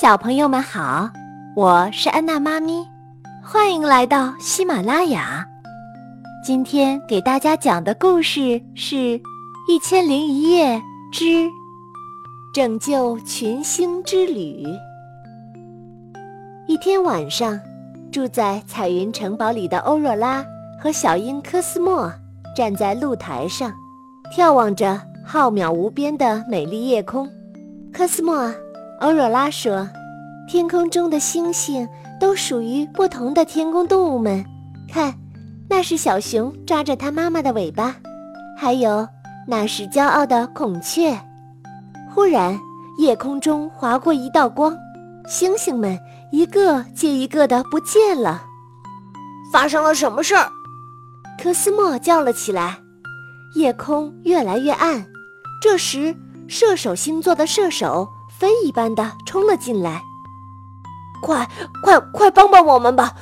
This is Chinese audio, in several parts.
小朋友们好，我是安娜妈咪，欢迎来到喜马拉雅。今天给大家讲的故事是《一千零一夜之拯救群星之旅》。一天晚上，住在彩云城堡里的欧若拉和小鹰科斯莫站在露台上，眺望着浩渺无边的美丽夜空。科斯莫。欧若拉说：“天空中的星星都属于不同的天空动物们。看，那是小熊抓着它妈妈的尾巴，还有那是骄傲的孔雀。”忽然，夜空中划过一道光，星星们一个接一个的不见了。发生了什么事儿？科斯莫叫了起来。夜空越来越暗，这时，射手星座的射手。飞一般的冲了进来，快快快帮帮我们吧！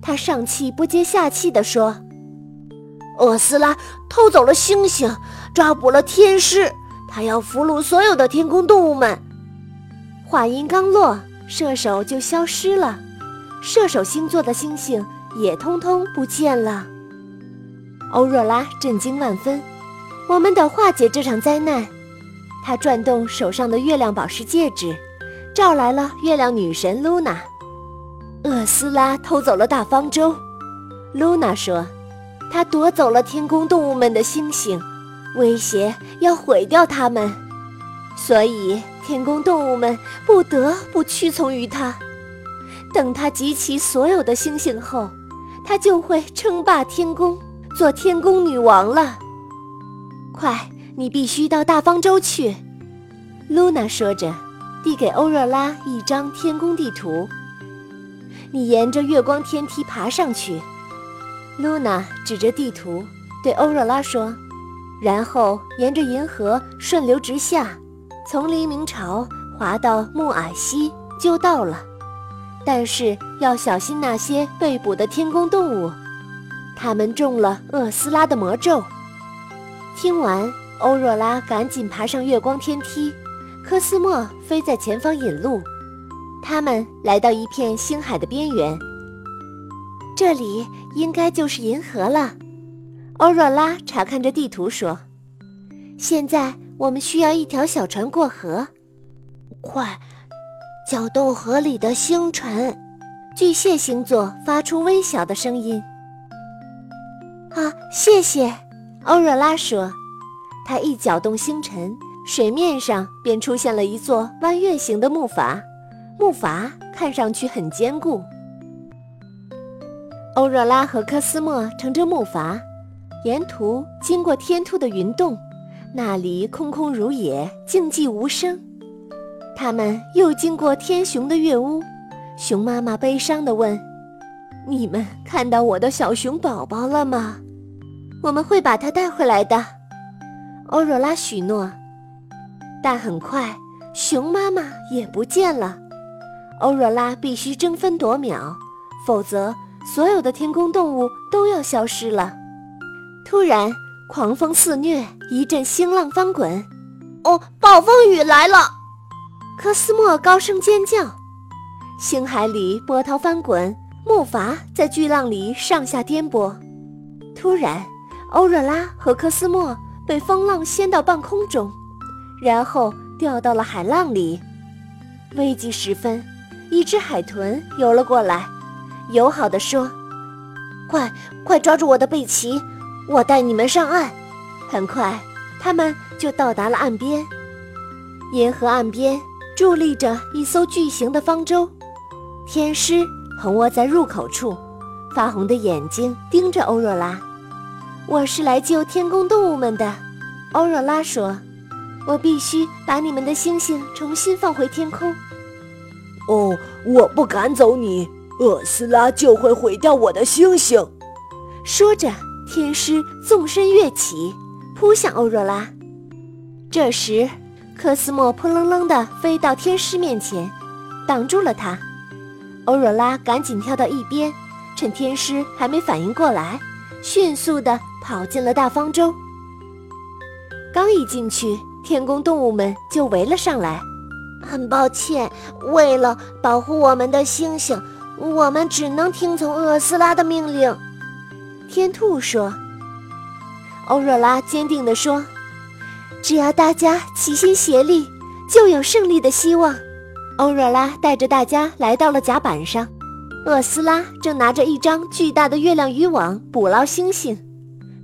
他上气不接下气地说：“厄斯拉偷走了星星，抓捕了天师，他要俘虏所有的天空动物们。”话音刚落，射手就消失了，射手星座的星星也通通不见了。欧若拉震惊万分：“我们得化解这场灾难。”他转动手上的月亮宝石戒指，召来了月亮女神露娜。厄斯拉偷走了大方舟，露娜说：“他夺走了天宫动物们的星星，威胁要毁掉它们，所以天宫动物们不得不屈从于他。等他集齐所有的星星后，他就会称霸天宫，做天宫女王了。快！”你必须到大方舟去，露娜说着，递给欧若拉一张天宫地图。你沿着月光天梯爬上去，露娜指着地图对欧若拉说，然后沿着银河顺流直下，从黎明潮滑到木矮溪就到了。但是要小心那些被捕的天宫动物，他们中了厄斯拉的魔咒。听完。欧若拉赶紧爬上月光天梯，科斯莫飞在前方引路。他们来到一片星海的边缘，这里应该就是银河了。欧若拉查看着地图说：“现在我们需要一条小船过河，快，搅动河里的星辰。”巨蟹星座发出微小的声音。“啊，谢谢。”欧若拉说。他一搅动星辰，水面上便出现了一座弯月形的木筏，木筏看上去很坚固。欧若拉和科斯莫乘着木筏，沿途经过天兔的云洞，那里空空如也，静寂无声。他们又经过天熊的月屋，熊妈妈悲伤地问：“你们看到我的小熊宝宝了吗？我们会把它带回来的。”欧若拉许诺，但很快熊妈妈也不见了。欧若拉必须争分夺秒，否则所有的天空动物都要消失了。突然，狂风肆虐，一阵星浪翻滚。哦，暴风雨来了！科斯莫高声尖叫。星海里波涛翻滚，木筏在巨浪里上下颠簸。突然，欧若拉和科斯莫。被风浪掀到半空中，然后掉到了海浪里。危急时分，一只海豚游了过来，友好地说：“快快抓住我的背鳍，我带你们上岸。”很快，他们就到达了岸边。银河岸边伫立着一艘巨型的方舟，天狮横卧在入口处，发红的眼睛盯着欧若拉。我是来救天宫动物们的，欧若拉说：“我必须把你们的星星重新放回天空。”哦，我不赶走你，厄斯拉就会毁掉我的星星。说着，天师纵身跃起，扑向欧若拉。这时，科斯莫扑棱棱地飞到天师面前，挡住了他。欧若拉赶紧跳到一边，趁天师还没反应过来，迅速地。跑进了大方舟，刚一进去，天宫动物们就围了上来。很抱歉，为了保护我们的星星，我们只能听从厄斯拉的命令。”天兔说。欧若拉坚定地说：“只要大家齐心协力，就有胜利的希望。”欧若拉带着大家来到了甲板上，厄斯拉正拿着一张巨大的月亮渔网捕捞星星，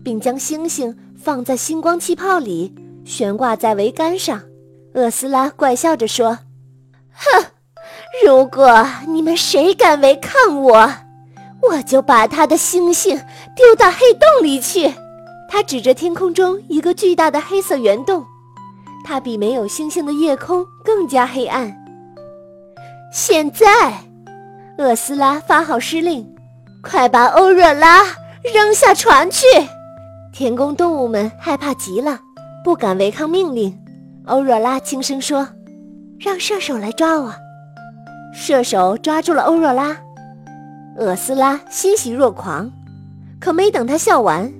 并将星星放在星光气泡里悬挂在桅杆上。厄斯拉怪笑着说：“哼，如果你们谁敢违抗我，我就把他的星星丢到黑洞里去。”他指着天空中一个巨大的黑色圆洞，它比没有星星的夜空更加黑暗。现在，厄斯拉发号施令：“快把欧若拉扔下船去！”天宫动物们害怕极了，不敢违抗命令。欧若拉轻声说：“让射手来抓我。”射手抓住了欧若拉，厄斯拉欣喜若狂。可没等他笑完，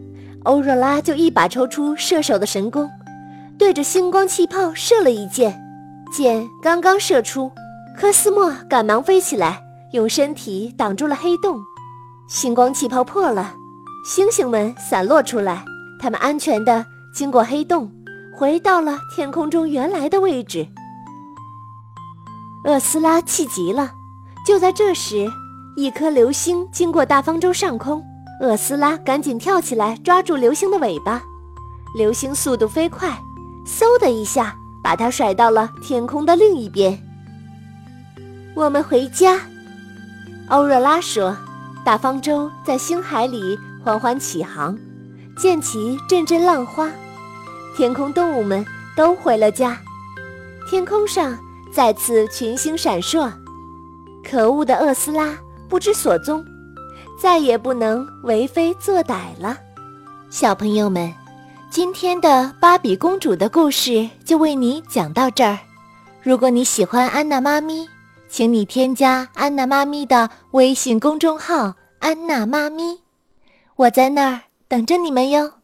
欧若拉就一把抽出射手的神弓，对着星光气泡射了一箭。箭刚刚射出，科斯莫赶忙飞起来，用身体挡住了黑洞。星光气泡破了，星星们散落出来，他们安全地经过黑洞，回到了天空中原来的位置。厄斯拉气极了。就在这时，一颗流星经过大方舟上空。厄斯拉赶紧跳起来，抓住流星的尾巴。流星速度飞快，嗖的一下把它甩到了天空的另一边。我们回家，欧若拉说。大方舟在星海里缓缓起航，溅起阵阵浪花。天空动物们都回了家，天空上再次群星闪烁。可恶的厄斯拉不知所踪。再也不能为非作歹了，小朋友们，今天的芭比公主的故事就为你讲到这儿。如果你喜欢安娜妈咪，请你添加安娜妈咪的微信公众号“安娜妈咪”，我在那儿等着你们哟。